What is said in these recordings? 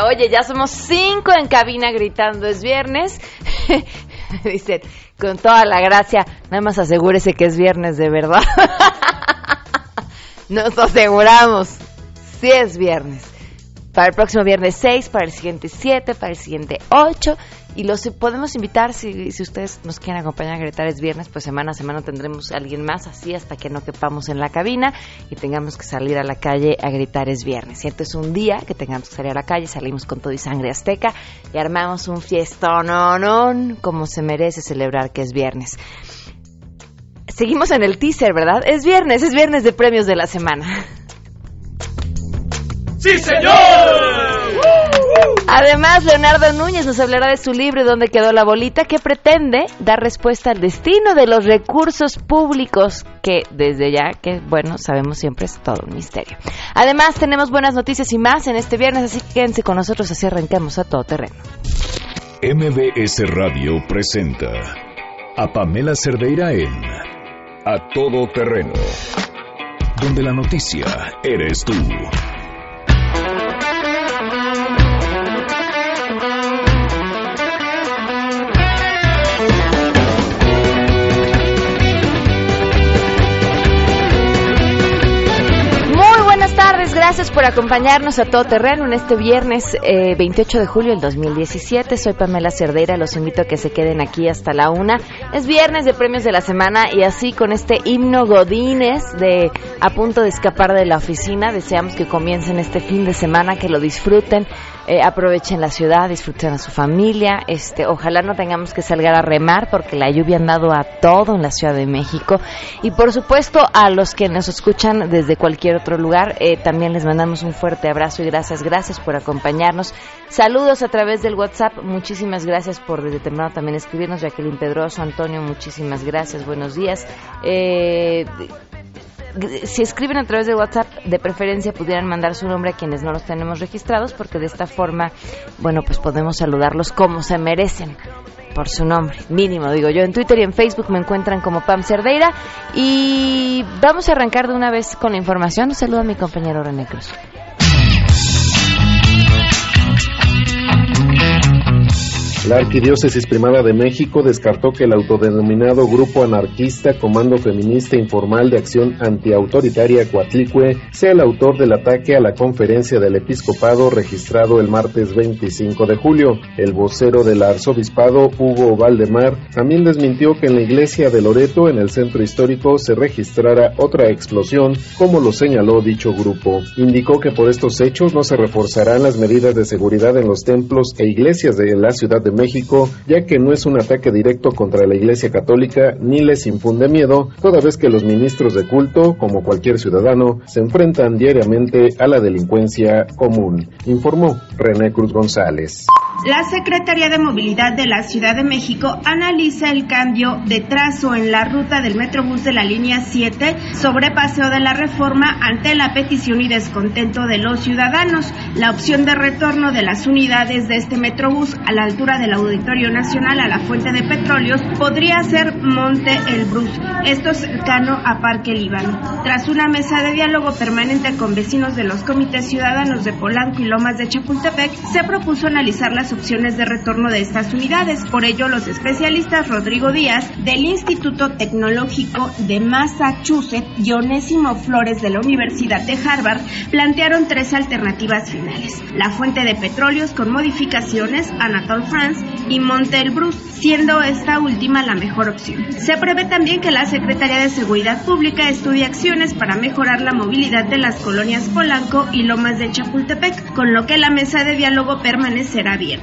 oye, ya somos cinco en cabina gritando, es viernes. Dicen, con toda la gracia, nada más asegúrese que es viernes de verdad. Nos aseguramos, si es viernes para el próximo viernes 6, para el siguiente 7, para el siguiente 8. Y los podemos invitar, si, si ustedes nos quieren acompañar a gritar es viernes, pues semana a semana tendremos a alguien más así hasta que no quepamos en la cabina y tengamos que salir a la calle a gritar es viernes. Cierto es un día que tengamos que salir a la calle, salimos con todo y sangre azteca y armamos un fiestón, no, como se merece celebrar que es viernes. Seguimos en el teaser, ¿verdad? Es viernes, es viernes de premios de la semana. ¡Sí, señor! Además, Leonardo Núñez nos hablará de su libro ¿Dónde quedó la bolita? que pretende dar respuesta al destino de los recursos públicos que desde ya, que bueno, sabemos siempre es todo un misterio. Además, tenemos buenas noticias y más en este viernes, así que quédense con nosotros así arrancamos a todo terreno. MBS Radio presenta a Pamela Cerdeira en A Todo Terreno, donde la noticia eres tú. Gracias por acompañarnos a todo terreno en este viernes 28 eh, de julio del 2017. Soy Pamela Cerdeira, los invito a que se queden aquí hasta la una. Es viernes de premios de la semana y así con este himno Godines de a punto de escapar de la oficina, deseamos que comiencen este fin de semana, que lo disfruten eh, aprovechen la ciudad, disfruten a su familia. Este, ojalá no tengamos que salir a remar porque la lluvia ha dado a todo en la Ciudad de México. Y por supuesto a los que nos escuchan desde cualquier otro lugar, eh, también les mandamos un fuerte abrazo y gracias, gracias por acompañarnos. Saludos a través del WhatsApp. Muchísimas gracias por desde temprano también escribirnos. Jacqueline Pedroso, Antonio, muchísimas gracias. Buenos días. Eh, si escriben a través de WhatsApp, de preferencia pudieran mandar su nombre a quienes no los tenemos registrados, porque de esta forma, bueno, pues podemos saludarlos como se merecen por su nombre, mínimo, digo yo. En Twitter y en Facebook me encuentran como Pam Cerdeira. Y vamos a arrancar de una vez con la información. Un saludo a mi compañero René Cruz. La Arquidiócesis Primada de México descartó que el autodenominado Grupo Anarquista Comando Feminista Informal de Acción Antiautoritaria Coatlicue sea el autor del ataque a la conferencia del episcopado registrado el martes 25 de julio. El vocero del arzobispado, Hugo Valdemar, también desmintió que en la iglesia de Loreto, en el centro histórico, se registrara otra explosión, como lo señaló dicho grupo. Indicó que por estos hechos no se reforzarán las medidas de seguridad en los templos e iglesias de la ciudad de México, ya que no es un ataque directo contra la Iglesia Católica ni les infunde miedo, toda vez que los ministros de culto, como cualquier ciudadano, se enfrentan diariamente a la delincuencia común, informó René Cruz González. La Secretaría de Movilidad de la Ciudad de México analiza el cambio de trazo en la ruta del Metrobús de la línea 7 sobre Paseo de la Reforma ante la petición y descontento de los ciudadanos. La opción de retorno de las unidades de este Metrobús a la altura del Auditorio Nacional a la fuente de petróleos podría ser Monte El Brus, esto cercano a Parque Líbano. Tras una mesa de diálogo permanente con vecinos de los comités ciudadanos de Polanco y Lomas de Chapultepec, se propuso analizar las opciones de retorno de estas unidades. Por ello, los especialistas Rodrigo Díaz del Instituto Tecnológico de Massachusetts y Onésimo Flores de la Universidad de Harvard plantearon tres alternativas finales. La fuente de petróleos con modificaciones, Anatole France y Montelbrus, siendo esta última la mejor opción. Se prevé también que la Secretaría de Seguridad Pública estudie acciones para mejorar la movilidad de las colonias Polanco y Lomas de Chapultepec, con lo que la mesa de diálogo permanecerá abierta.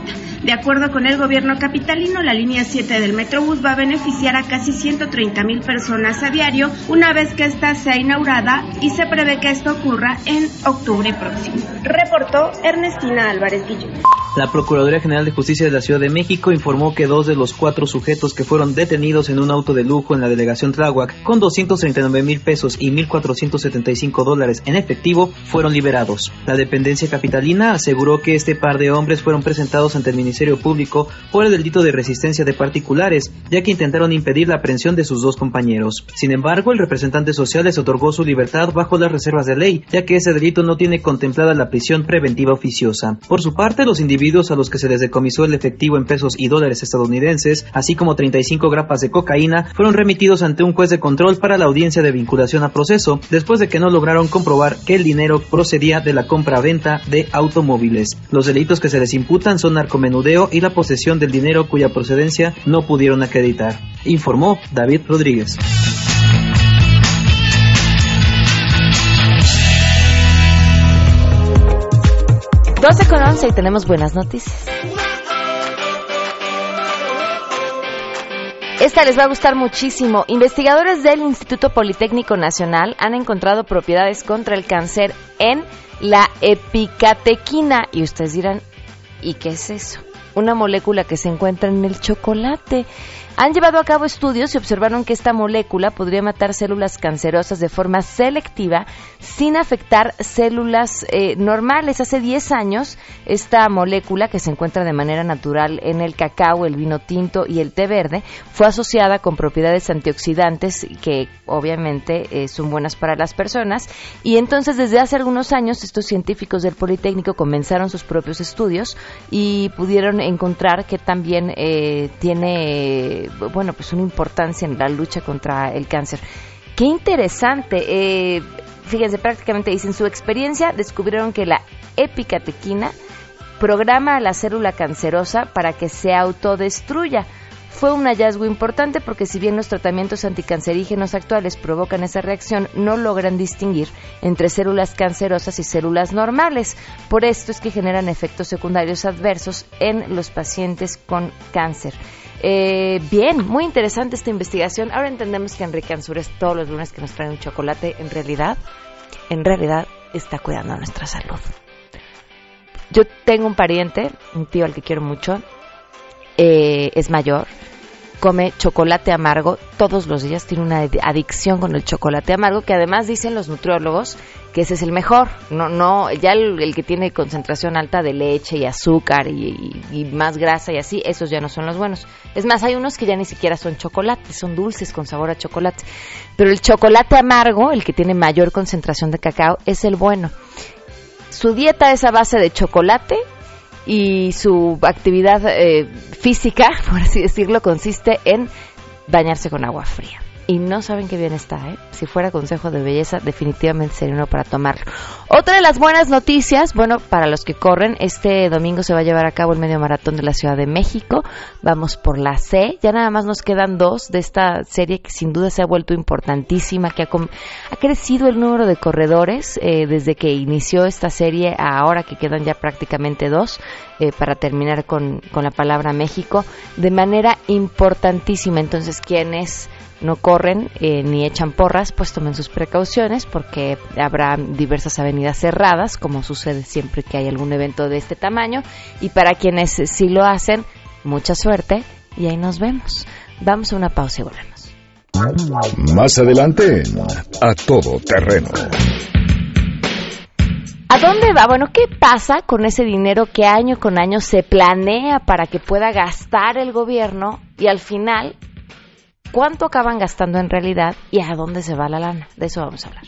De acuerdo con el gobierno capitalino, la línea 7 del Metrobús va a beneficiar a casi 130 mil personas a diario una vez que esta sea inaugurada y se prevé que esto ocurra en octubre próximo. Reportó Ernestina Álvarez Guillén. La Procuraduría General de Justicia de la Ciudad de México informó que dos de los cuatro sujetos que fueron detenidos en un auto de lujo en la delegación Tláhuac con 239 mil pesos y 1.475 dólares en efectivo fueron liberados. La dependencia capitalina aseguró que este par de hombres fueron presentados ante el Ministerio Público por el delito de resistencia de particulares, ya que intentaron impedir la aprehensión de sus dos compañeros. Sin embargo, el representante social les otorgó su libertad bajo las reservas de ley, ya que ese delito no tiene contemplada la prisión preventiva oficiosa. Por su parte, los individuos a los que se les decomisó el efectivo en pesos y dólares estadounidenses, así como 35 grapas de cocaína, fueron remitidos ante un juez de control para la audiencia de vinculación a proceso, después de que no lograron comprobar que el dinero procedía de la compra-venta de automóviles. Los delitos que se les imputan son narcomenudeo y la posesión del dinero cuya procedencia no pudieron acreditar, informó David Rodríguez. 12 con 11 y tenemos buenas noticias. Esta les va a gustar muchísimo. Investigadores del Instituto Politécnico Nacional han encontrado propiedades contra el cáncer en la epicatequina. Y ustedes dirán, ¿y qué es eso? Una molécula que se encuentra en el chocolate. Han llevado a cabo estudios y observaron que esta molécula podría matar células cancerosas de forma selectiva sin afectar células eh, normales. Hace 10 años, esta molécula, que se encuentra de manera natural en el cacao, el vino tinto y el té verde, fue asociada con propiedades antioxidantes que obviamente eh, son buenas para las personas. Y entonces, desde hace algunos años, estos científicos del Politécnico comenzaron sus propios estudios y pudieron encontrar que también eh, tiene bueno, pues una importancia en la lucha contra el cáncer. Qué interesante. Eh, fíjense, prácticamente dicen su experiencia descubrieron que la epicatequina programa a la célula cancerosa para que se autodestruya. Fue un hallazgo importante porque si bien los tratamientos anticancerígenos actuales provocan esa reacción, no logran distinguir entre células cancerosas y células normales. Por esto es que generan efectos secundarios adversos en los pacientes con cáncer. Eh, bien, muy interesante esta investigación. Ahora entendemos que Enrique Ansures todos los lunes que nos trae un chocolate, en realidad, en realidad está cuidando nuestra salud. Yo tengo un pariente, un tío al que quiero mucho, eh, es mayor, come chocolate amargo todos los días, tiene una adicción con el chocolate amargo, que además dicen los nutriólogos que ese es el mejor, no, no, ya el, que tiene concentración alta de leche y azúcar y, más grasa y así, esos ya no son los buenos. Es más, hay unos que ya ni siquiera son chocolate, son dulces con sabor a chocolate. Pero el chocolate amargo, el que tiene mayor concentración de cacao, es el bueno. Su dieta es a base de chocolate, y su actividad eh, física, por así decirlo, consiste en bañarse con agua fría y no saben qué bien está, ¿eh? Si fuera consejo de belleza, definitivamente sería uno para tomarlo. Otra de las buenas noticias, bueno, para los que corren, este domingo se va a llevar a cabo el medio maratón de la Ciudad de México. Vamos por la C. Ya nada más nos quedan dos de esta serie que sin duda se ha vuelto importantísima, que ha, ha crecido el número de corredores eh, desde que inició esta serie a ahora que quedan ya prácticamente dos. Eh, para terminar con, la palabra México, de manera importantísima. Entonces, quienes no corren eh, ni echan porras, pues tomen sus precauciones porque habrá diversas avenidas cerradas, como sucede siempre que hay algún evento de este tamaño. Y para quienes sí lo hacen, mucha suerte y ahí nos vemos. Vamos a una pausa y volvemos. Más adelante, a todo terreno. ¿A dónde va? Bueno, ¿qué pasa con ese dinero que año con año se planea para que pueda gastar el gobierno y al final cuánto acaban gastando en realidad y a dónde se va la lana. De eso vamos a hablar.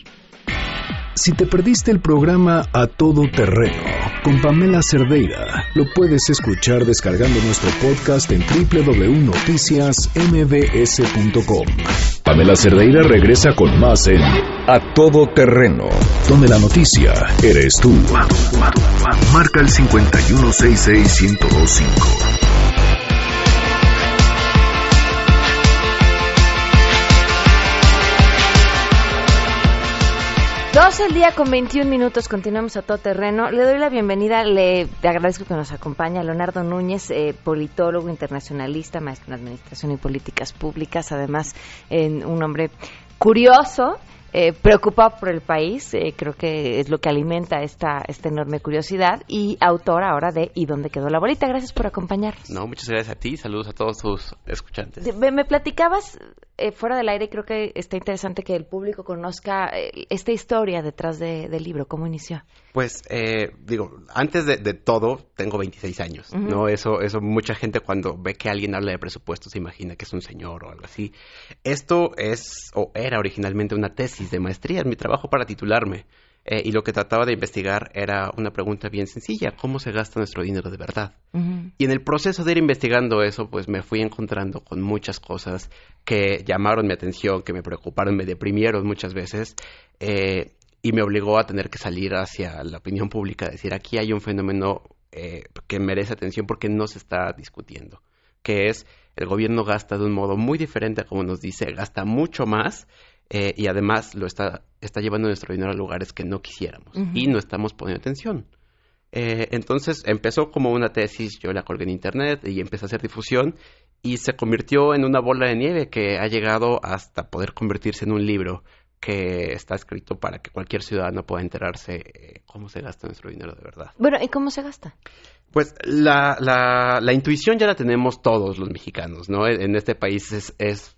Si te perdiste el programa A Todo Terreno con Pamela Cerdeira, lo puedes escuchar descargando nuestro podcast en www.noticiasmbs.com. Pamela Cerdeira regresa con más en A Todo Terreno, donde la noticia eres tú. Marca el 5166125. 12 el día con 21 minutos, continuamos a todo terreno. Le doy la bienvenida, le agradezco que nos acompaña Leonardo Núñez, eh, politólogo internacionalista, maestro en Administración y Políticas Públicas, además en un hombre curioso eh, preocupado por el país, eh, creo que es lo que alimenta esta, esta enorme curiosidad, y autor ahora de ¿Y dónde quedó la bolita? Gracias por acompañarnos. No, muchas gracias a ti, saludos a todos tus escuchantes. Me, me platicabas eh, fuera del aire, creo que está interesante que el público conozca eh, esta historia detrás de- del libro, cómo inició. Pues, eh, digo, antes de, de todo, tengo 26 años, ¿no? Eso, eso mucha gente cuando ve que alguien habla de presupuesto se imagina que es un señor o algo así. Esto es, o era originalmente una tesis de maestría, es mi trabajo para titularme. Eh, y lo que trataba de investigar era una pregunta bien sencilla, ¿cómo se gasta nuestro dinero de verdad? Y en el proceso de ir investigando eso, pues me fui encontrando con muchas cosas que llamaron mi atención, que me preocuparon, me deprimieron muchas veces. eh, y me obligó a tener que salir hacia la opinión pública, decir, aquí hay un fenómeno eh, que merece atención porque no se está discutiendo, que es el gobierno gasta de un modo muy diferente a como nos dice, gasta mucho más eh, y además lo está, está llevando nuestro dinero a lugares que no quisiéramos y no estamos poniendo atención. Eh, entonces empezó como una tesis, yo la colgué en internet y empecé a hacer difusión y se convirtió en una bola de nieve que ha llegado hasta poder convertirse en un libro que está escrito para que cualquier ciudadano pueda enterarse eh, cómo se gasta nuestro dinero de verdad. Bueno, ¿y cómo se gasta? Pues la, la, la intuición ya la tenemos todos los mexicanos, ¿no? En este país es, es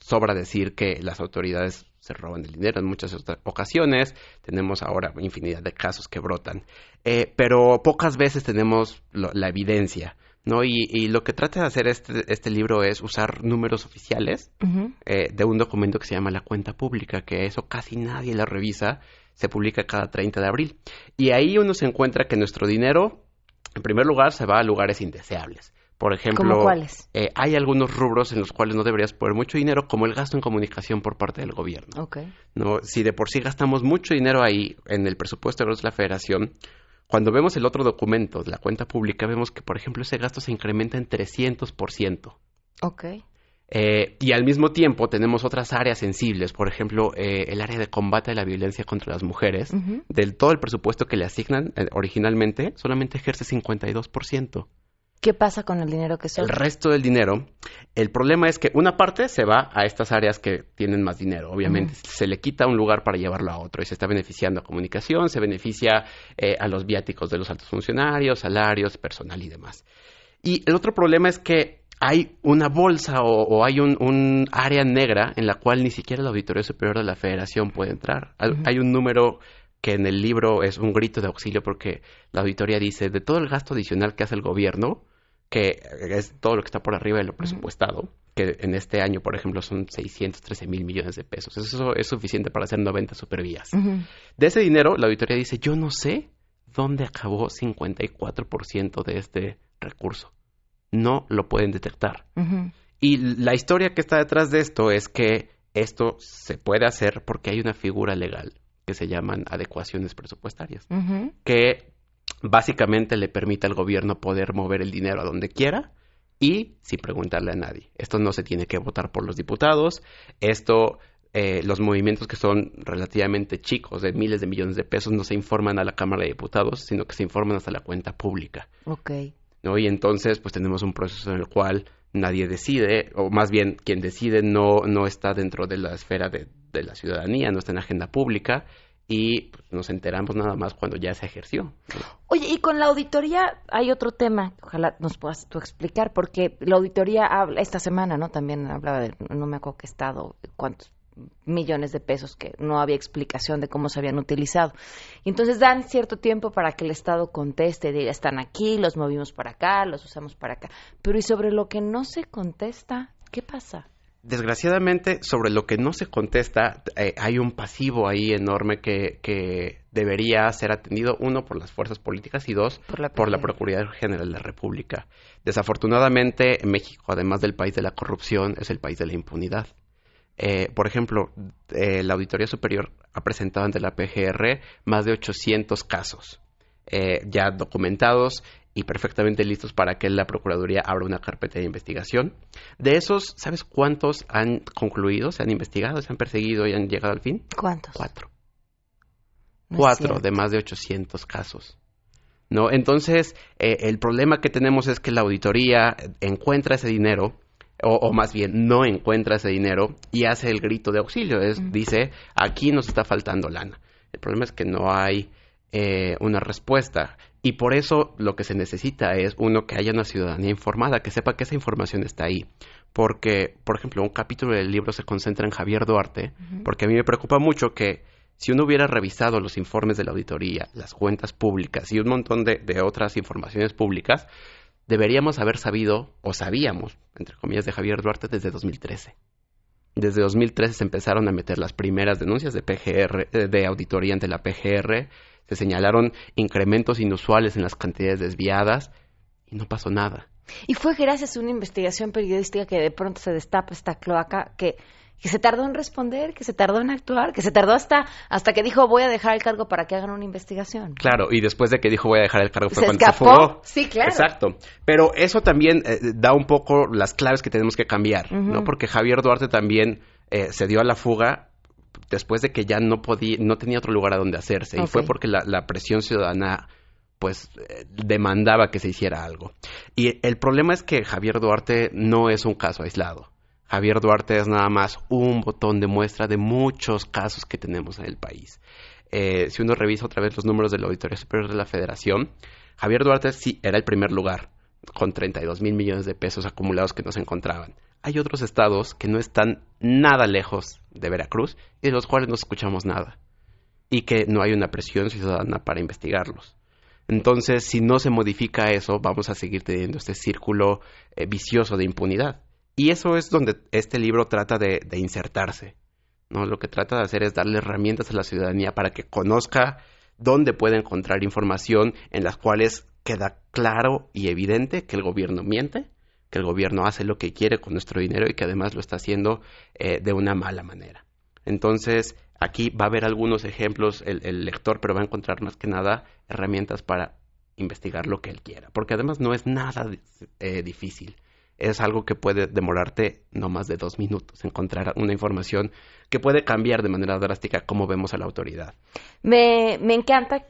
sobra decir que las autoridades se roban el dinero en muchas ocasiones. Tenemos ahora infinidad de casos que brotan. Eh, pero pocas veces tenemos lo- la evidencia, ¿no? Y, y lo que trata de hacer este, este libro es usar números oficiales eh, de un documento que se llama la cuenta pública, que eso casi nadie la revisa, se publica cada 30 de abril. Y ahí uno se encuentra que nuestro dinero, en primer lugar, se va a lugares indeseables. Por ejemplo, eh, hay algunos rubros en los cuales no deberías poner mucho dinero, como el gasto en comunicación por parte del gobierno. Si de por sí gastamos mucho dinero ahí en el presupuesto de la federación, cuando vemos el otro documento de la cuenta pública, vemos que, por ejemplo, ese gasto se incrementa en 300%. Ok. Eh, y al mismo tiempo tenemos otras áreas sensibles, por ejemplo, eh, el área de combate a la violencia contra las mujeres. Del todo el presupuesto que le asignan eh, originalmente, solamente ejerce 52%. ¿Qué pasa con el dinero que El sobra? resto del dinero, el problema es que una parte se va a estas áreas que tienen más dinero. Obviamente se le quita un lugar para llevarlo a otro y se está beneficiando a comunicación, se beneficia eh, a los viáticos de los altos funcionarios, salarios, personal y demás. Y el otro problema es que hay una bolsa o, o hay un, un área negra en la cual ni siquiera la Auditoría Superior de la Federación puede entrar. Hay un número que en el libro es un grito de auxilio porque la auditoría dice de todo el gasto adicional que hace el gobierno, que es todo lo que está por arriba de lo presupuestado, que en este año, por ejemplo, son 613 mil millones de pesos. Eso es suficiente para hacer 90 supervías. De ese dinero, la auditoría dice, yo no sé dónde acabó 54% de este recurso. No lo pueden detectar. Y la historia que está detrás de esto es que esto se puede hacer porque hay una figura legal que se llaman adecuaciones presupuestarias, que básicamente le permite al gobierno poder mover el dinero a donde quiera y sin preguntarle a nadie. Esto no se tiene que votar por los diputados, esto, eh, los movimientos que son relativamente chicos, de miles de millones de pesos, no se informan a la Cámara de Diputados, sino que se informan hasta la cuenta pública. Ok. ¿no? Y entonces, pues tenemos un proceso en el cual nadie decide, o más bien quien decide no, no está dentro de la esfera de, de la ciudadanía, no está en agenda pública, y pues, nos enteramos nada más cuando ya se ejerció. Oye, y con la auditoría hay otro tema, ojalá nos puedas tú explicar, porque la auditoría habla, esta semana, ¿no? También hablaba de, no me acuerdo qué estado, cuántos millones de pesos que no había explicación de cómo se habían utilizado. Y entonces dan cierto tiempo para que el Estado conteste, diga, están aquí, los movimos para acá, los usamos para acá. Pero ¿y sobre lo que no se contesta? ¿Qué pasa? Desgraciadamente, sobre lo que no se contesta, eh, hay un pasivo ahí enorme que, que debería ser atendido, uno, por las fuerzas políticas y dos, Por la por la Procuraduría. General de la República. Desafortunadamente, México, además del país de la corrupción, es el país de la impunidad. Eh, por ejemplo, eh, la Auditoría Superior ha presentado ante la PGR más de 800 casos eh, ya documentados y perfectamente listos para que la Procuraduría abra una carpeta de investigación. De esos, ¿sabes cuántos han concluido, se han investigado, se han perseguido y han llegado al fin? ¿Cuántos? Cuatro. No Cuatro de más de 800 casos. ¿No? Entonces, eh, el problema que tenemos es que la auditoría encuentra ese dinero, o, más bien no encuentra ese dinero y hace el grito de auxilio. Es, Dice, aquí nos está faltando lana. El problema es que no hay eh, una respuesta. Y por eso lo que se necesita es, uno, que haya una ciudadanía informada, que sepa que esa información está ahí. Porque, por ejemplo, un capítulo del libro se concentra en Javier Duarte, porque a mí me preocupa mucho que si uno hubiera revisado los informes de la auditoría, las cuentas públicas y un montón de, de otras informaciones públicas, deberíamos haber sabido, o sabíamos, entre comillas, de Javier Duarte desde 2013. Desde 2013 se empezaron a meter las primeras denuncias de PGR, eh, de auditoría ante la PGR, se señalaron incrementos inusuales en las cantidades desviadas y no pasó nada. Y fue gracias a una investigación periodística que de pronto se destapa esta cloaca que que se tardó en responder, que se tardó en actuar, que se tardó hasta hasta que dijo voy a dejar el cargo para que hagan una investigación. Claro, y después de que dijo voy a dejar el cargo fue cuando se fugó. Sí, claro. Exacto. Pero eso también eh, da un poco las claves que tenemos que cambiar, ¿no? Porque Javier Duarte también eh, se dio a la fuga después de que ya no podía, no tenía otro lugar a donde hacerse. Y fue porque la, la presión ciudadana pues eh, demandaba que se hiciera algo. Y el problema es que Javier Duarte no es un caso aislado. Javier Duarte es nada más un botón de muestra de muchos casos que tenemos en el país. Eh, si uno revisa otra vez los números de la Auditoría Superior de la Federación, Javier Duarte sí era el primer lugar, con 32 mil millones de pesos acumulados que nos encontraban. Hay otros estados que no están nada lejos de Veracruz y de los cuales no escuchamos nada. Y que no hay una presión ciudadana para investigarlos. Entonces, si no se modifica eso, vamos a seguir teniendo este círculo eh, vicioso de impunidad. Y eso es donde este libro trata de, insertarse. ¿no? Lo que trata de hacer es darle herramientas a la ciudadanía para que conozca dónde puede encontrar información en las cuales queda claro y evidente que el gobierno miente, el gobierno hace lo que quiere con nuestro dinero y que además lo está haciendo eh, de una mala manera. Entonces, aquí va a haber algunos ejemplos el, lector, pero va a encontrar más que nada herramientas para investigar lo que él quiera, porque además no es nada eh, difícil es algo que puede demorarte no más de dos minutos, encontrar una información que puede cambiar de manera drástica cómo vemos a la autoridad. Me, me encanta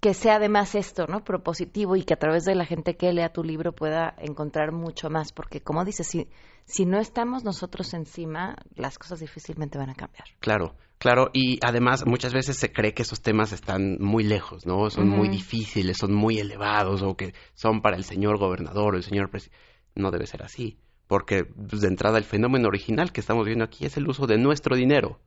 que sea además esto, ¿no? Propositivo y que a través de la gente que lea tu libro pueda encontrar mucho más, porque como dices, si, si no estamos nosotros encima, las cosas difícilmente van a cambiar. Claro, claro, y además muchas veces se cree que esos temas están muy lejos, ¿no? Son muy difíciles, son muy elevados o que son para el señor gobernador o el señor presidente no debe ser así, porque pues, de entrada el fenómeno original que estamos viendo aquí es el uso de nuestro dinero.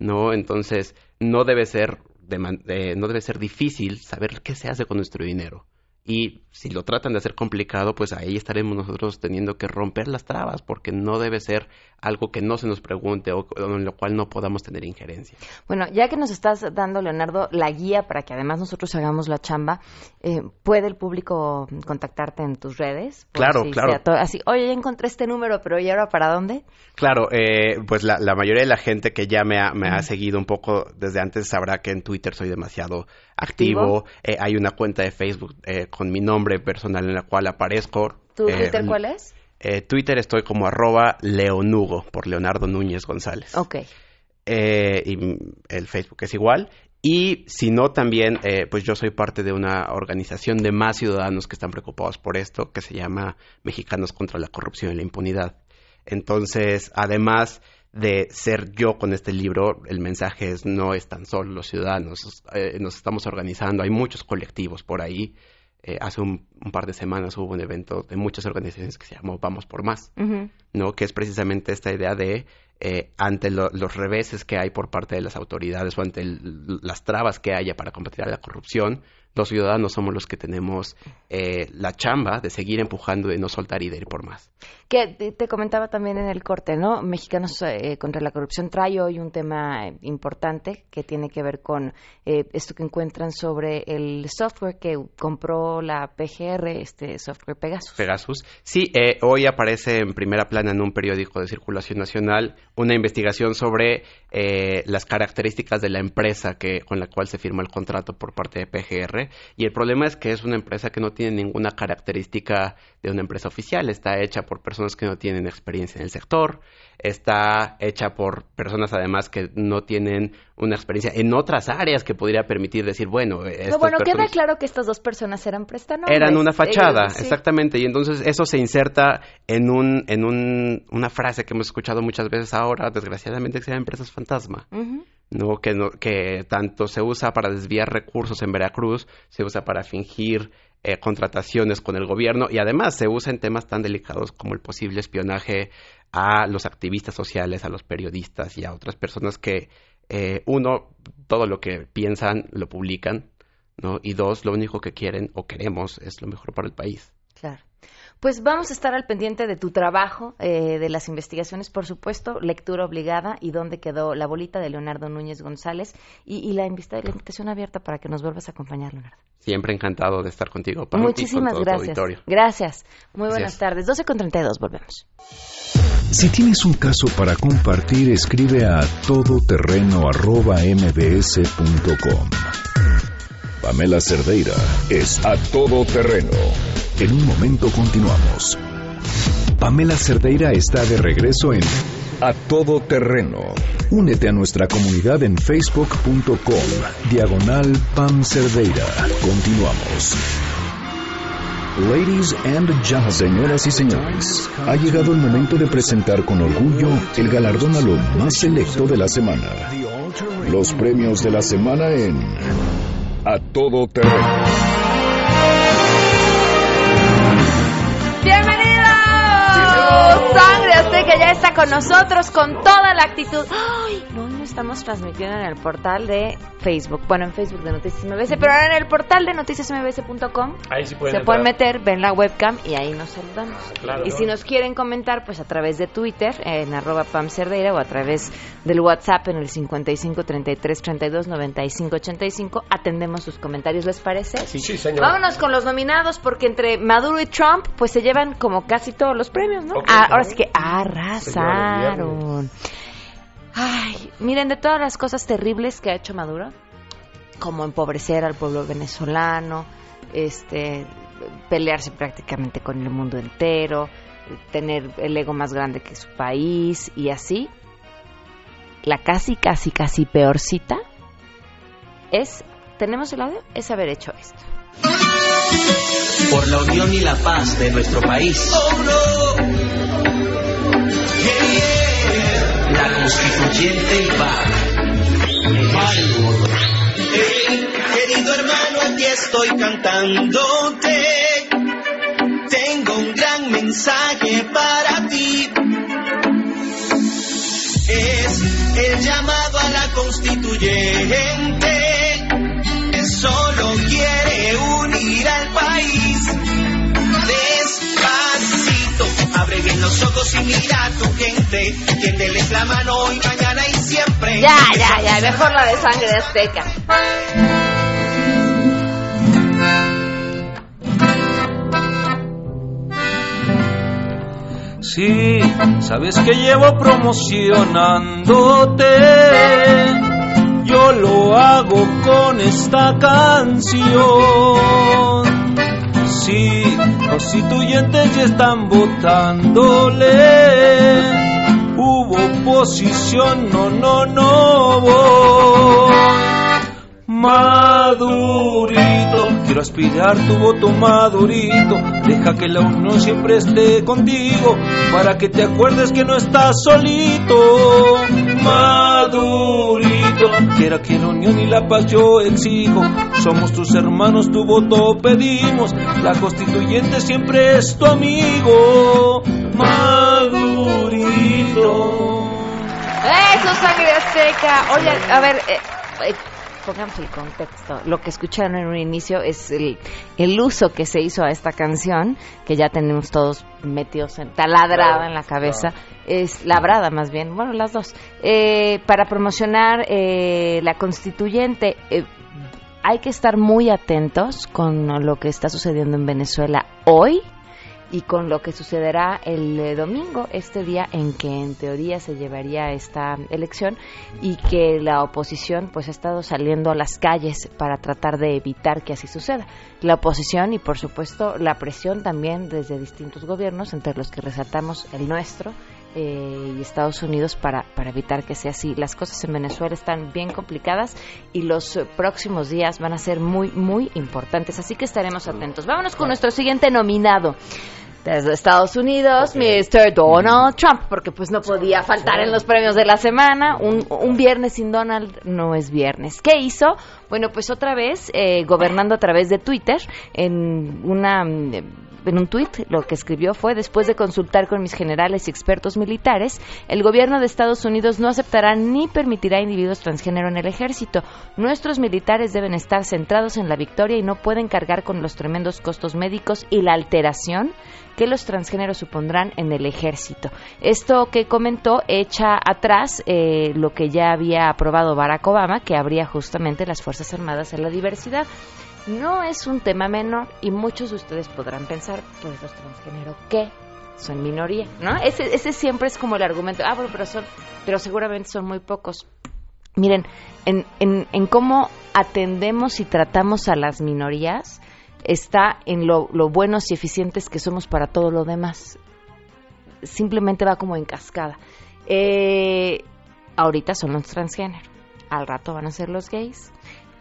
¿No? Entonces, no debe ser no debe ser difícil saber qué se hace con nuestro dinero. Y si lo tratan de hacer complicado, pues ahí estaremos nosotros teniendo que romper las trabas, porque no debe ser algo que no se nos pregunte o, en lo cual no podamos tener injerencia. Bueno, ya que nos estás dando, Leonardo, la guía para que además nosotros hagamos la chamba, eh, ¿puede el público contactarte en tus redes? Claro, claro. así, oye, ya encontré este número, pero ¿y ahora para dónde? Claro, eh, pues la, mayoría de la gente que ya me ha, me ha seguido un poco desde antes sabrá que en Twitter soy demasiado activo. Eh, hay una cuenta de Facebook eh, con mi nombre personal en la cual aparezco. ¿Tu eh, Twitter cuál es? Twitter estoy como arroba leonugo por Leonardo Núñez González. Ok. y el Facebook es igual. Y si no, también, pues yo soy parte de una organización de más ciudadanos que están preocupados por esto, que se llama Mexicanos contra la Corrupción y la Impunidad. Entonces, además de ser yo con este libro, el mensaje es no es tan solo los ciudadanos, eh, nos estamos organizando, hay muchos colectivos por ahí. Eh, hace un, par de semanas hubo un evento de muchas organizaciones que se llamó Vamos por Más, ¿no? que es precisamente esta idea de eh, ante los reveses que hay por parte de las autoridades o ante las trabas que haya para combatir la corrupción, los ciudadanos somos los que tenemos eh, la chamba de seguir empujando, de no soltar y de ir por más. Que te comentaba también en el corte, ¿no? Mexicanos eh, contra la corrupción trae hoy un tema importante que tiene que ver con eh, esto que encuentran sobre el software que compró la PGR, este software Pegasus. Pegasus. Sí, hoy aparece en primera plana en un periódico de circulación nacional una investigación sobre las características de la empresa que con la cual se firma el contrato por parte de PGR ocurre. Y el problema es que es una empresa que no tiene ninguna característica de una empresa oficial. Está hecha por personas que no tienen experiencia en el sector. Está hecha por personas además que no tienen una experiencia en otras áreas que podría permitir decir, bueno, estas bueno, queda claro que estas dos personas eran prestanombres. Eran una fachada, exactamente. Y entonces eso se inserta en un en un, una frase que hemos escuchado muchas veces ahora, desgraciadamente, que se llama empresas fantasma. ¿No? Que, no, que tanto se usa para desviar recursos en Veracruz, se usa para fingir eh, contrataciones con el gobierno y además se usa en temas tan delicados como el posible espionaje a los activistas sociales, a los periodistas y a otras personas que, eh, uno, todo lo que piensan lo publican, ¿no? Y dos, lo único que quieren o queremos es lo mejor para el país. Claro. Pues vamos a estar al pendiente de tu trabajo, eh, de las investigaciones, por supuesto, lectura obligada y dónde quedó la bolita de Leonardo Núñez González y, la, invitación abierta para que nos vuelvas a acompañar, Leonardo. Siempre encantado de estar contigo. Muchísimas gracias. Gracias. Muy buenas tardes. 12 con 32, volvemos. Si tienes un caso para compartir, escribe a todoterreno.mbs.com. Pamela Cerdeira es a todoterreno en un momento continuamos. Pamela Cerdeira está de regreso en A Todo Terreno. Únete a nuestra comunidad en facebook.com, diagonal Pam Cerdeira. Continuamos. Ladies and gentlemen, señoras y señores, ha llegado el momento de presentar con orgullo el galardón a lo más selecto de la semana. Los premios de la semana en A Todo Terreno. Ya está con nosotros con toda la actitud. Ay, no, no estamos transmitiendo en el portal de Facebook. Bueno, en Facebook de Noticias MBS, pero ahora en el portal de noticiasmbs.com ahí sí pueden se pueden meter, ven la webcam y ahí nos saludamos. y si nos quieren comentar, pues a través de Twitter, en arroba Pam Cerdeira, o a través del WhatsApp en el 55 33 32 95 85, atendemos sus comentarios, ¿les parece? Sí, sí, señor. Vámonos con los nominados, porque entre Maduro y Trump, pues se llevan como casi todos los premios, ¿no? Ah, ahora sí que arrasaron. Ay, miren, de todas las cosas terribles que ha hecho Maduro, como empobrecer al pueblo venezolano, este, pelearse prácticamente con el mundo entero, tener el ego más grande que su país y así, la casi, casi, casi peorcita es, ¿tenemos el audio? Es haber hecho esto. Por la unión y la paz de nuestro país. La constituyente va. Hey, querido hermano, aquí estoy cantándote. Tengo un gran mensaje para ti. Es el llamado a la constituyente. Los ojos y mira a tu gente. Tiéndeles la mano hoy, mañana y siempre. Ya, ya, ya. Mejor la de sangre azteca. Sí, sabes que llevo promocionándote. Yo lo hago con esta canción sí, constituyentes ya están votándole. Hubo oposición, no, no, no voy. Madurito, quiero aspirar tu voto madurito. Deja que la unión siempre esté contigo, para que te acuerdes que no estás solito. Madurito, quiera que la unión y la paz yo exijo. Somos tus hermanos, tu voto pedimos. La constituyente siempre es tu amigo. Madurito. Eso, sangre seca. Oye, a ver, eh, eh, pongamos el contexto. Lo que escucharon en un inicio es el, el, uso que se hizo a esta canción, que ya tenemos todos metidos en taladrada en la cabeza, es labrada más bien, bueno, las dos, eh, para promocionar eh, la constituyente. Eh, hay que estar muy atentos con lo que está sucediendo en Venezuela hoy y con lo que sucederá el eh, domingo, este día en que en teoría se llevaría esta elección y que la oposición pues ha estado saliendo a las calles para tratar de evitar que así suceda. La oposición y por supuesto la presión también desde distintos gobiernos, entre los que resaltamos el nuestro, eh, y Estados Unidos para, para evitar que sea así. Las cosas en Venezuela están bien complicadas y los próximos días van a ser muy, muy importantes, así que estaremos atentos. Vámonos con nuestro siguiente nominado. Desde Estados Unidos, Mr. Donald Trump, porque pues no podía faltar en los premios de la semana. Un, un viernes sin Donald no es viernes. ¿Qué hizo? Bueno, pues otra vez, eh, gobernando a través de Twitter, en una en un tuit lo que escribió fue después de consultar con mis generales y expertos militares, el gobierno de Estados Unidos no aceptará ni permitirá individuos transgénero en el ejército. Nuestros militares deben estar centrados en la victoria y no pueden cargar con los tremendos costos médicos y la alteración que los transgéneros supondrán en el ejército. Esto que comentó echa atrás eh, lo que ya había aprobado Barack Obama, que habría justamente las Fuerzas Armadas en la diversidad. No es un tema menor y muchos de ustedes podrán pensar, pues los transgénero, ¿qué? Son minoría, ¿no? Ese, ese siempre es como el argumento, ah, bueno, pero, son, pero seguramente son muy pocos. Miren, en, en, en cómo atendemos y tratamos a las minorías, está en lo, lo buenos y eficientes que somos para todo lo demás. Simplemente va como en cascada. Eh, ahorita son los transgénero, al rato van a ser los gays.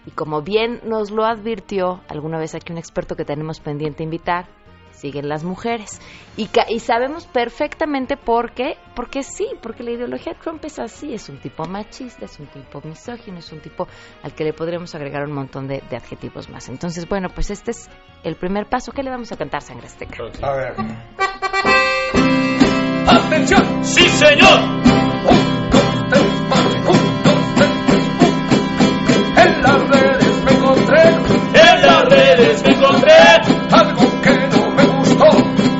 Y como bien nos lo advirtió alguna vez aquí un experto que tenemos pendiente invitar, siguen las mujeres. Y, y sabemos perfectamente por qué, porque sí, porque la ideología de Trump es así, es un tipo machista, es un tipo misógino, es un tipo al que le podríamos agregar un montón de, de adjetivos más. Entonces, bueno, pues este es el primer paso. ¿Qué le vamos a cantar, Sangre Azteca? A ver. ¡Atención! ¡Sí, señor! Un, dos, tres, cuatro, algo que no me gustó,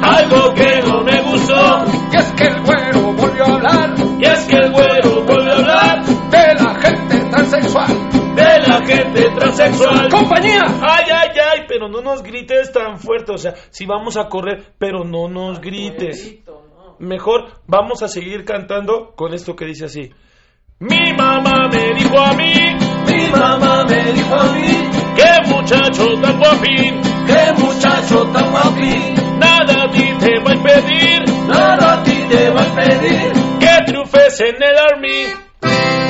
algo que no me gustó. Y es que el güero volvió a hablar, y es que el güero volvió a hablar de la gente transexual, de la gente transexual. ¡Compañía! Ay, ay, ay, pero no nos grites tan fuerte. O sea, si vamos a correr, pero no nos grites. Mejor vamos a seguir cantando con esto que dice así. Mi mamá me dijo a mí, mi mamá me dijo a mí, qué muchacho tan guapín, qué muchacho tan guapín, nada a ti te va a impedir, nada a ti te va a impedir, que triunfes en el army.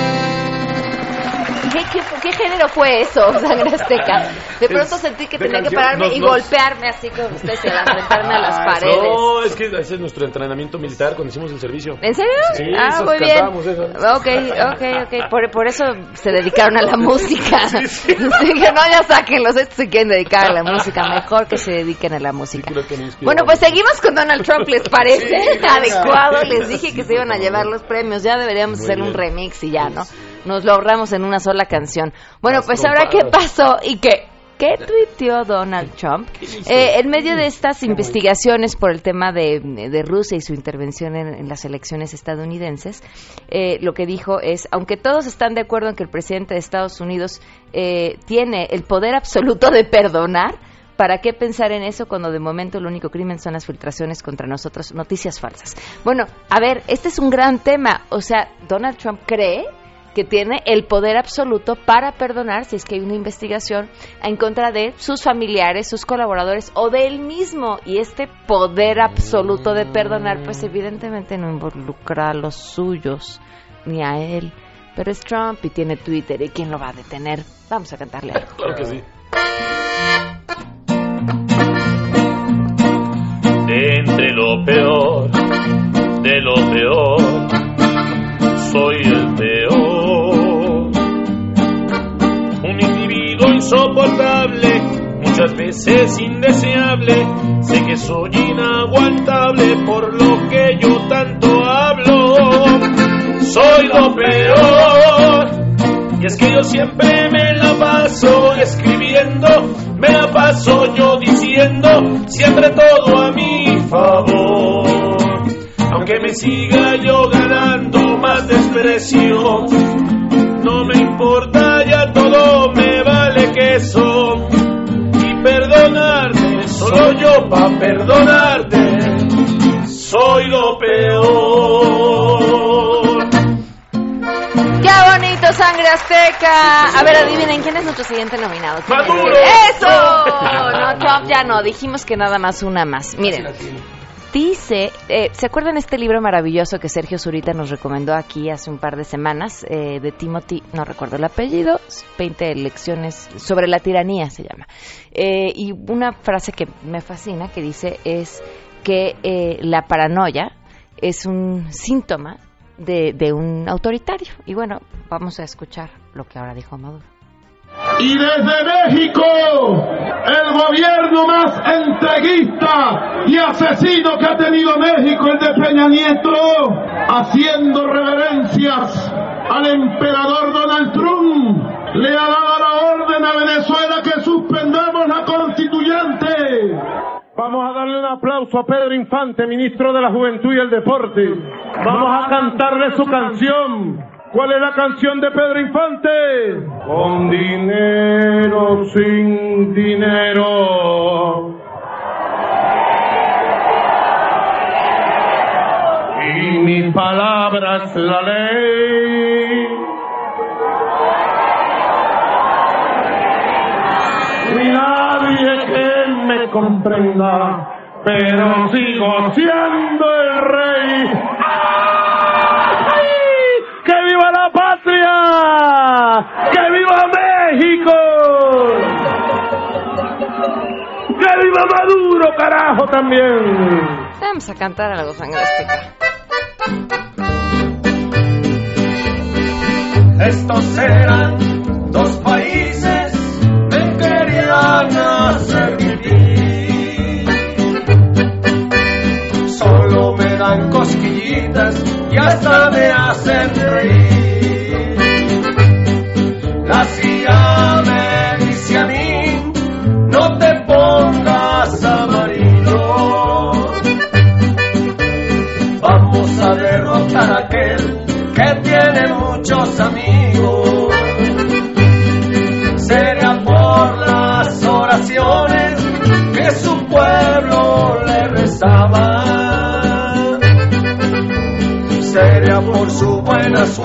¿Qué, qué, qué género fue eso, Sangre Azteca? De pronto sentí que tenía que canción, pararme nos- y nos- golpearme así como ustedes y enfrentarme a las paredes. No, es que ese es nuestro entrenamiento militar cuando hicimos el servicio. ¿En serio? Sí, ah, muy bien. eso. Ok, ok, ok. Por, por eso se dedicaron a la música. Dije, no, ya sáquenlos. Estos se quieren dedicar a la música. Mejor que se dediquen a la música. Que. Bueno, pues seguimos con Donald Trump, ¿les parece? Sí. Adecuado. Les dije que se iban a llevar los premios. Ya deberíamos Muy hacer un bien. remix y ya, ¿no? Nos lo ahorramos en una sola canción. Bueno, Las pues ahora, ¿qué pasó? ¿Y qué? ¿Qué tuiteó Donald Trump? Eh, en medio de estas investigaciones por el tema de, de Rusia y su intervención en, en las elecciones estadounidenses, eh, lo que dijo es, aunque todos están de acuerdo en que el presidente de Estados Unidos eh, tiene el poder absoluto de perdonar, ¿Para qué pensar en eso cuando de momento el único crimen son las filtraciones contra nosotros, noticias falsas? Bueno, a ver, este es un gran tema. O sea, Donald Trump cree que tiene el poder absoluto para perdonar si es que hay una investigación en contra de sus familiares, sus colaboradores o de él mismo. Y este poder absoluto de perdonar, pues evidentemente no involucra a los suyos ni a él. Pero es Trump y tiene Twitter y ¿quién lo va a detener? Vamos a cantarle algo. Claro que sí. De entre lo peor, de lo peor, soy el peor. Insoportable, muchas veces indeseable. Sé que soy inaguantable por lo que yo tanto hablo. Soy lo peor. Y es que yo siempre me la paso escribiendo, me la paso yo diciendo, siempre todo a mi favor. Aunque me siga yo ganando más desprecio, Y perdonarte, perdonarte, lo peor. ¡Qué bonito, sangre azteca! A ver, adivinen, ¿quién es nuestro siguiente nominado? ¡Maduro! ¡Eso! No, Trump ya no, dijimos que nada más una más. Miren, dice, eh, ¿se acuerdan este libro maravilloso que Sergio Zurita nos recomendó aquí hace un par de semanas? eh, de Timothy, no recuerdo el apellido, 20 lecciones sobre la tiranía se llama. Eh, y una frase que me fascina que dice es que eh, la paranoia es un síntoma de, de un autoritario. Y bueno, vamos a escuchar lo que ahora dijo Maduro. Y desde México, el gobierno más entreguista y asesino que ha tenido México, el de Peña Nieto, haciendo reverencias al emperador Donald Trump, le ha dado la orden a Venezuela que suspendamos la constituyente. Vamos a darle un aplauso a Pedro Infante, ministro de la Juventud y el Deporte. Vamos a cantarle su canción. ¿Cuál es la canción de Pedro Infante? Con dinero, sin dinero. Y mi palabra es la ley. Ni nadie que me comprenda, pero sigo siendo el rey. ¡Que viva México! ¡Que viva Maduro, carajo, también! Vamos a cantar algo sangre azteca. Estos eran dos países que querían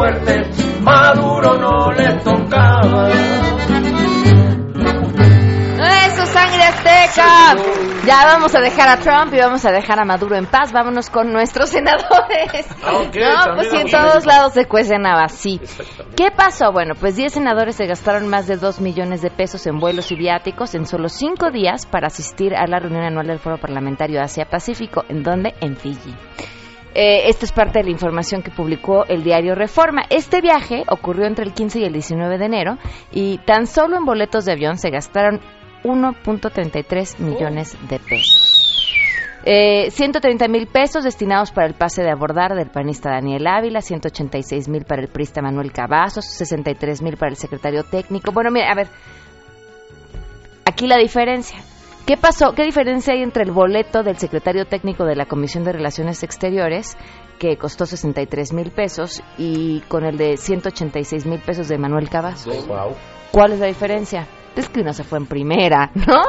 suerte, Maduro no le tocaba. ¡Eso, sangre azteca! Ya vamos a dejar a Trump y vamos a dejar a Maduro en paz. Vámonos con nuestros senadores. Ok, no, pues sí, en todos lados se cuecen habas, sí. ¿Qué pasó? Bueno, pues 10 senadores se gastaron más de 2 millones de pesos en vuelos y viáticos en solo 5 días para asistir a la reunión anual del Foro Parlamentario Asia-Pacífico. ¿En dónde? En Fiji. Eh, esta es parte de la información que publicó el diario Reforma. Este viaje ocurrió entre el 15 y el 19 de enero y tan solo en boletos de avión se gastaron 1.33 millones de pesos. Eh, 130 mil pesos destinados para el pase de abordar del panista Daniel Ávila, 186 mil para el prista Manuel Cavazos, 63 mil para el secretario técnico. Bueno, mira, a ver, aquí la diferencia. ¿Qué pasó? ¿Qué diferencia hay entre el boleto del secretario técnico de la Comisión de Relaciones Exteriores, que costó 63 mil pesos, y con el de 186 mil pesos de Manuel Cavazos? ¿Cuál es la diferencia? Es que uno se fue en primera, ¿no?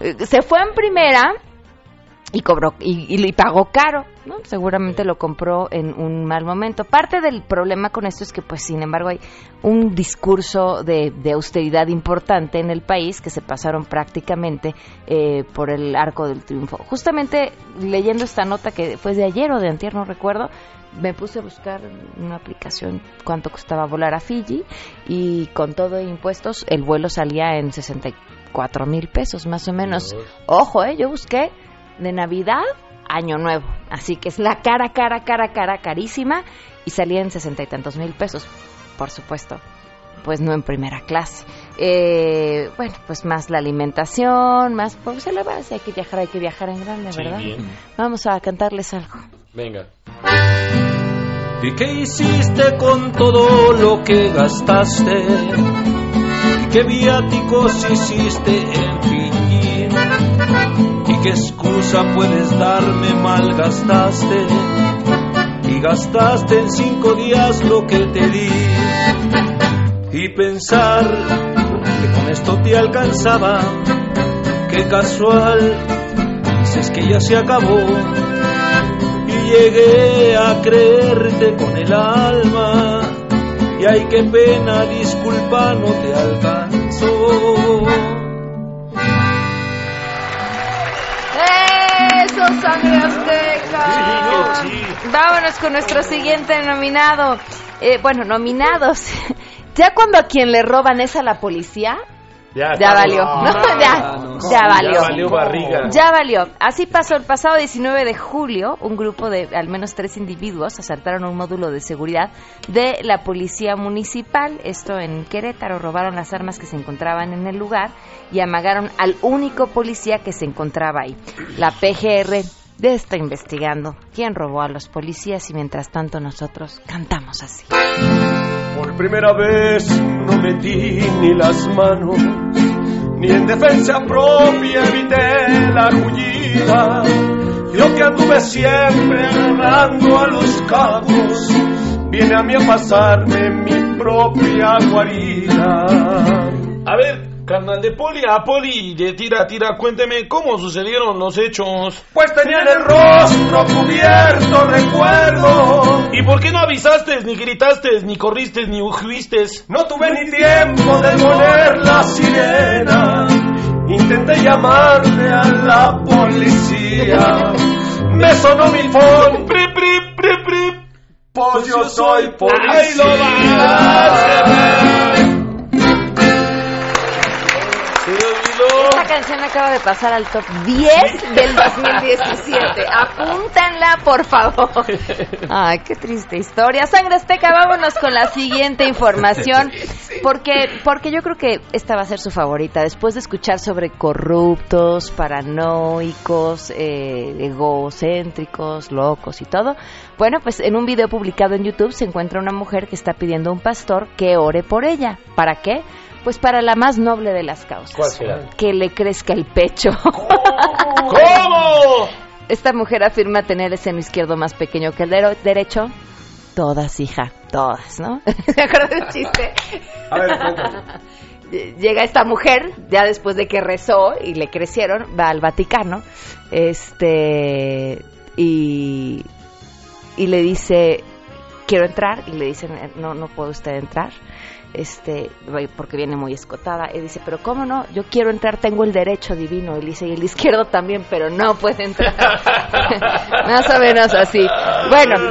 Eh, Se fue en primera y cobró y, y- y pagó caro, ¿no? Seguramente lo compró en un mal momento. Parte del problema con esto es que, pues, sin embargo, hay un discurso de, de austeridad importante en el país que se pasaron prácticamente eh, por el arco del triunfo. Justamente leyendo esta nota que fue de ayer o de antier, no recuerdo, me puse a buscar una aplicación cuánto costaba volar a Fiji y con todo e impuestos el vuelo salía en 64 mil pesos más o menos. Ojo, eh, yo busqué de Navidad, Año Nuevo. Así que es la cara, cara, cara, cara, carísima y salía en sesenta y tantos mil pesos, por supuesto. Pues no en primera clase. Eh, bueno, pues más la alimentación, más pues a la base. Hay que viajar, hay que viajar en grande, Sí, ¿verdad? bien. Vamos a cantarles algo. Venga. ¿Y qué hiciste con todo lo que gastaste? ¿Y qué viáticos hiciste en? ¿Y qué excusa puedes darme malgastaste? Y gastaste en cinco días lo que te di. Y pensar que con esto te alcanzaba. Qué casual, dices que ya se acabó y llegué a creerte con el alma. Y ay, qué pena, disculpa, no te alcanzó. Sangre azteca! Vámonos con nuestro siguiente nominado. Eh, bueno, nominados. Ya cuando a quien le roban es a la policía, ya, valió. Ah, ¿no? ya, no. ya valió. Ya valió barriga. Ya valió. Así pasó el pasado 19 de julio. Un grupo de al menos tres individuos asaltaron un módulo de seguridad de la policía municipal. Esto en Querétaro. Robaron las armas que se encontraban en el lugar y amagaron al único policía que se encontraba ahí. La PGR ya está investigando quién robó a los policías y mientras tanto nosotros cantamos así. Por primera vez no metí ni las manos, ni en defensa propia evité la huida. Yo que anduve siempre agarrando a los cabos, viene a mí a pasarme mi propia guarida. A ver, carnal de poli a poli, de tira, tira, cuénteme cómo sucedieron los hechos. Pues tenían el rostro cubierto, recuerdo. ¿Y por qué no avisaste, ni gritaste, ni corriste, ni huiste? No tuve ni tiempo de poner la sirena. Intenté llamarle a la policía. Me sonó mi phone. Pri, pri, pri, pri. Pues yo soy policía. Ahí lo vas. Esta canción acaba de pasar al top 10 del 2017. Apúntanla, por favor. Ay, qué triste historia. Sangre Azteca, vámonos con la siguiente información. Porque, porque yo creo que esta va a ser su favorita. Después de escuchar sobre corruptos, paranoicos, eh, egocéntricos, locos y todo. Bueno, pues en un video publicado en YouTube se encuentra una mujer que está pidiendo a un pastor que ore por ella. ¿Para qué? Pues para la más noble de las causas. ¿Cuál será? Que le crezca el pecho. ¿Cómo? Esta mujer afirma tener el seno izquierdo más pequeño que el derecho. Todas, hija, todas, ¿no? ¿Se acuerdan del chiste? A ver, cuéntame. Llega esta mujer, ya después de que rezó y le crecieron, va al Vaticano, este, y, y le dice, quiero entrar, y le dicen, no, no puede usted entrar, este, porque viene muy escotada, y dice, pero cómo no, yo quiero entrar, tengo el derecho divino, y le dice, y el izquierdo también, pero no puede entrar. Más o menos así. Bueno,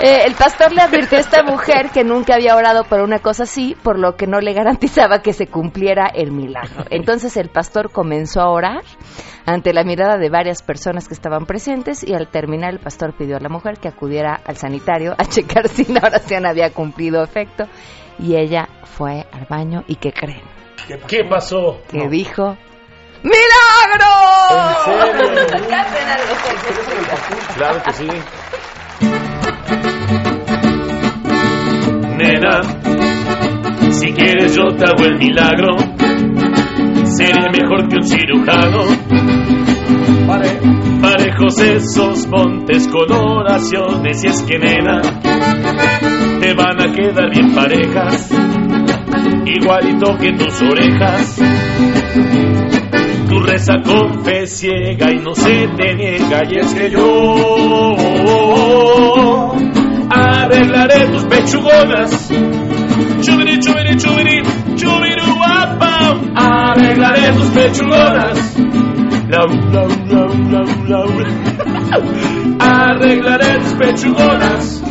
eh, el pastor le advirtió a esta mujer que nunca había orado por una cosa así, por lo que no le garantizaba que se cumpliera el milagro. Entonces el pastor comenzó a orar ante la mirada de varias personas que estaban presentes y al terminar el pastor pidió a la mujer que acudiera al sanitario a checar si la oración había cumplido efecto y ella fue al baño y ¿qué creen? ¿Qué pasó? Que dijo ¡Milagro! Claro que sí. Nena, si quieres yo te hago el milagro. Cirujano. Parejos esos montes con oraciones y es que nena, te van a quedar bien parejas. Igualito que tus orejas. Tu reza con fe ciega y no se te niega y es que yo arreglaré tus pechugonas. Arreglaré tus pechugonas. Arreglaré tus pechugonas.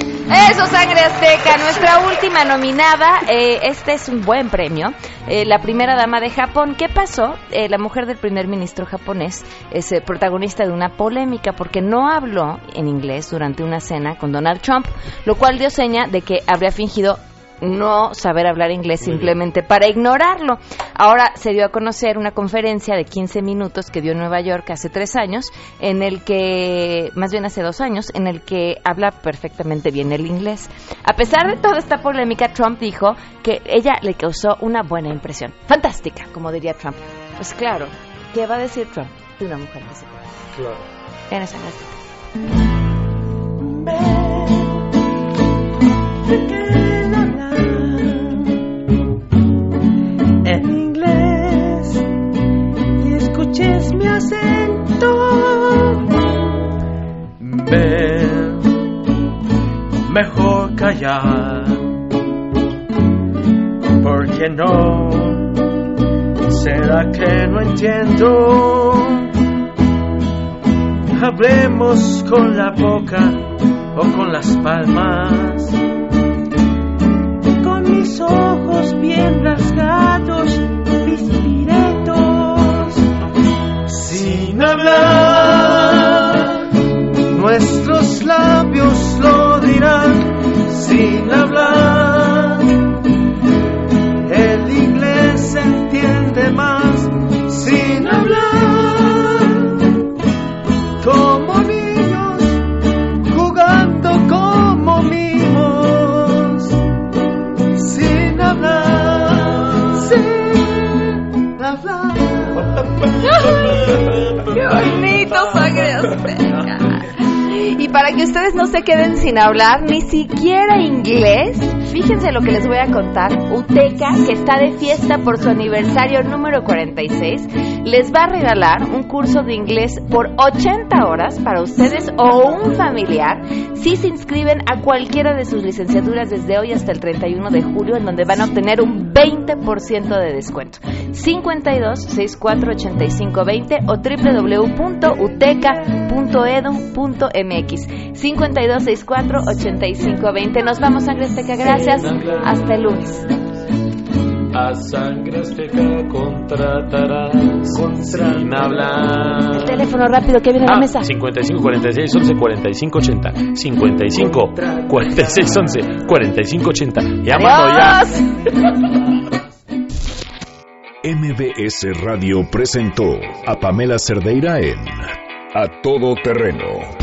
Eso, Sangre Azteca, nuestra última nominada. eh, este es un buen premio. Eh, la primera dama de Japón. ¿Qué pasó? Eh, la mujer del primer ministro japonés es protagonista de una polémica porque no habló en inglés durante una cena con Donald Trump, lo cual dio seña de que habría fingido no saber hablar inglés simplemente para ignorarlo. Ahora se dio a conocer una conferencia de 15 minutos que dio en Nueva York hace tres años, en el que, más bien hace dos años, en el que habla perfectamente bien el inglés. A pesar de toda esta polémica, Trump dijo que ella le causó una buena impresión. Fantástica, como diría Trump. Pues claro, ¿qué va a decir Trump de una mujer que se Claro. en esa mejor callar, porque no, será que no entiendo. Hablemos con la boca o con las palmas. Con mis ojos bien rasgados, Hablar, el inglés se entiende más. Sin hablar, como niños, jugando como mimos. Sin hablar, sin hablar. para que ustedes no se queden sin hablar ni siquiera inglés, fíjense lo que les voy a contar. Uteca, que está de fiesta por su aniversario número 46, les va a regalar un curso de inglés por 80 horas para ustedes o un familiar si se inscriben a cualquiera de sus licenciaturas desde hoy hasta el 31 de julio, en donde van a obtener un 20% de descuento. 52 64 85 20 o www.uteca.edu.mx 52 64 85 20 Nos vamos, Sangre Azteca. Gracias. Hasta el lunes. A sangre azteca contratarás sin hablar. El teléfono rápido que viene a la Ah, mesa. 55 46 11 45 80. 55 46 11 45 80. Llamando ya. MBS Radio presentó a Pamela Cerdeira en A Todo Terreno.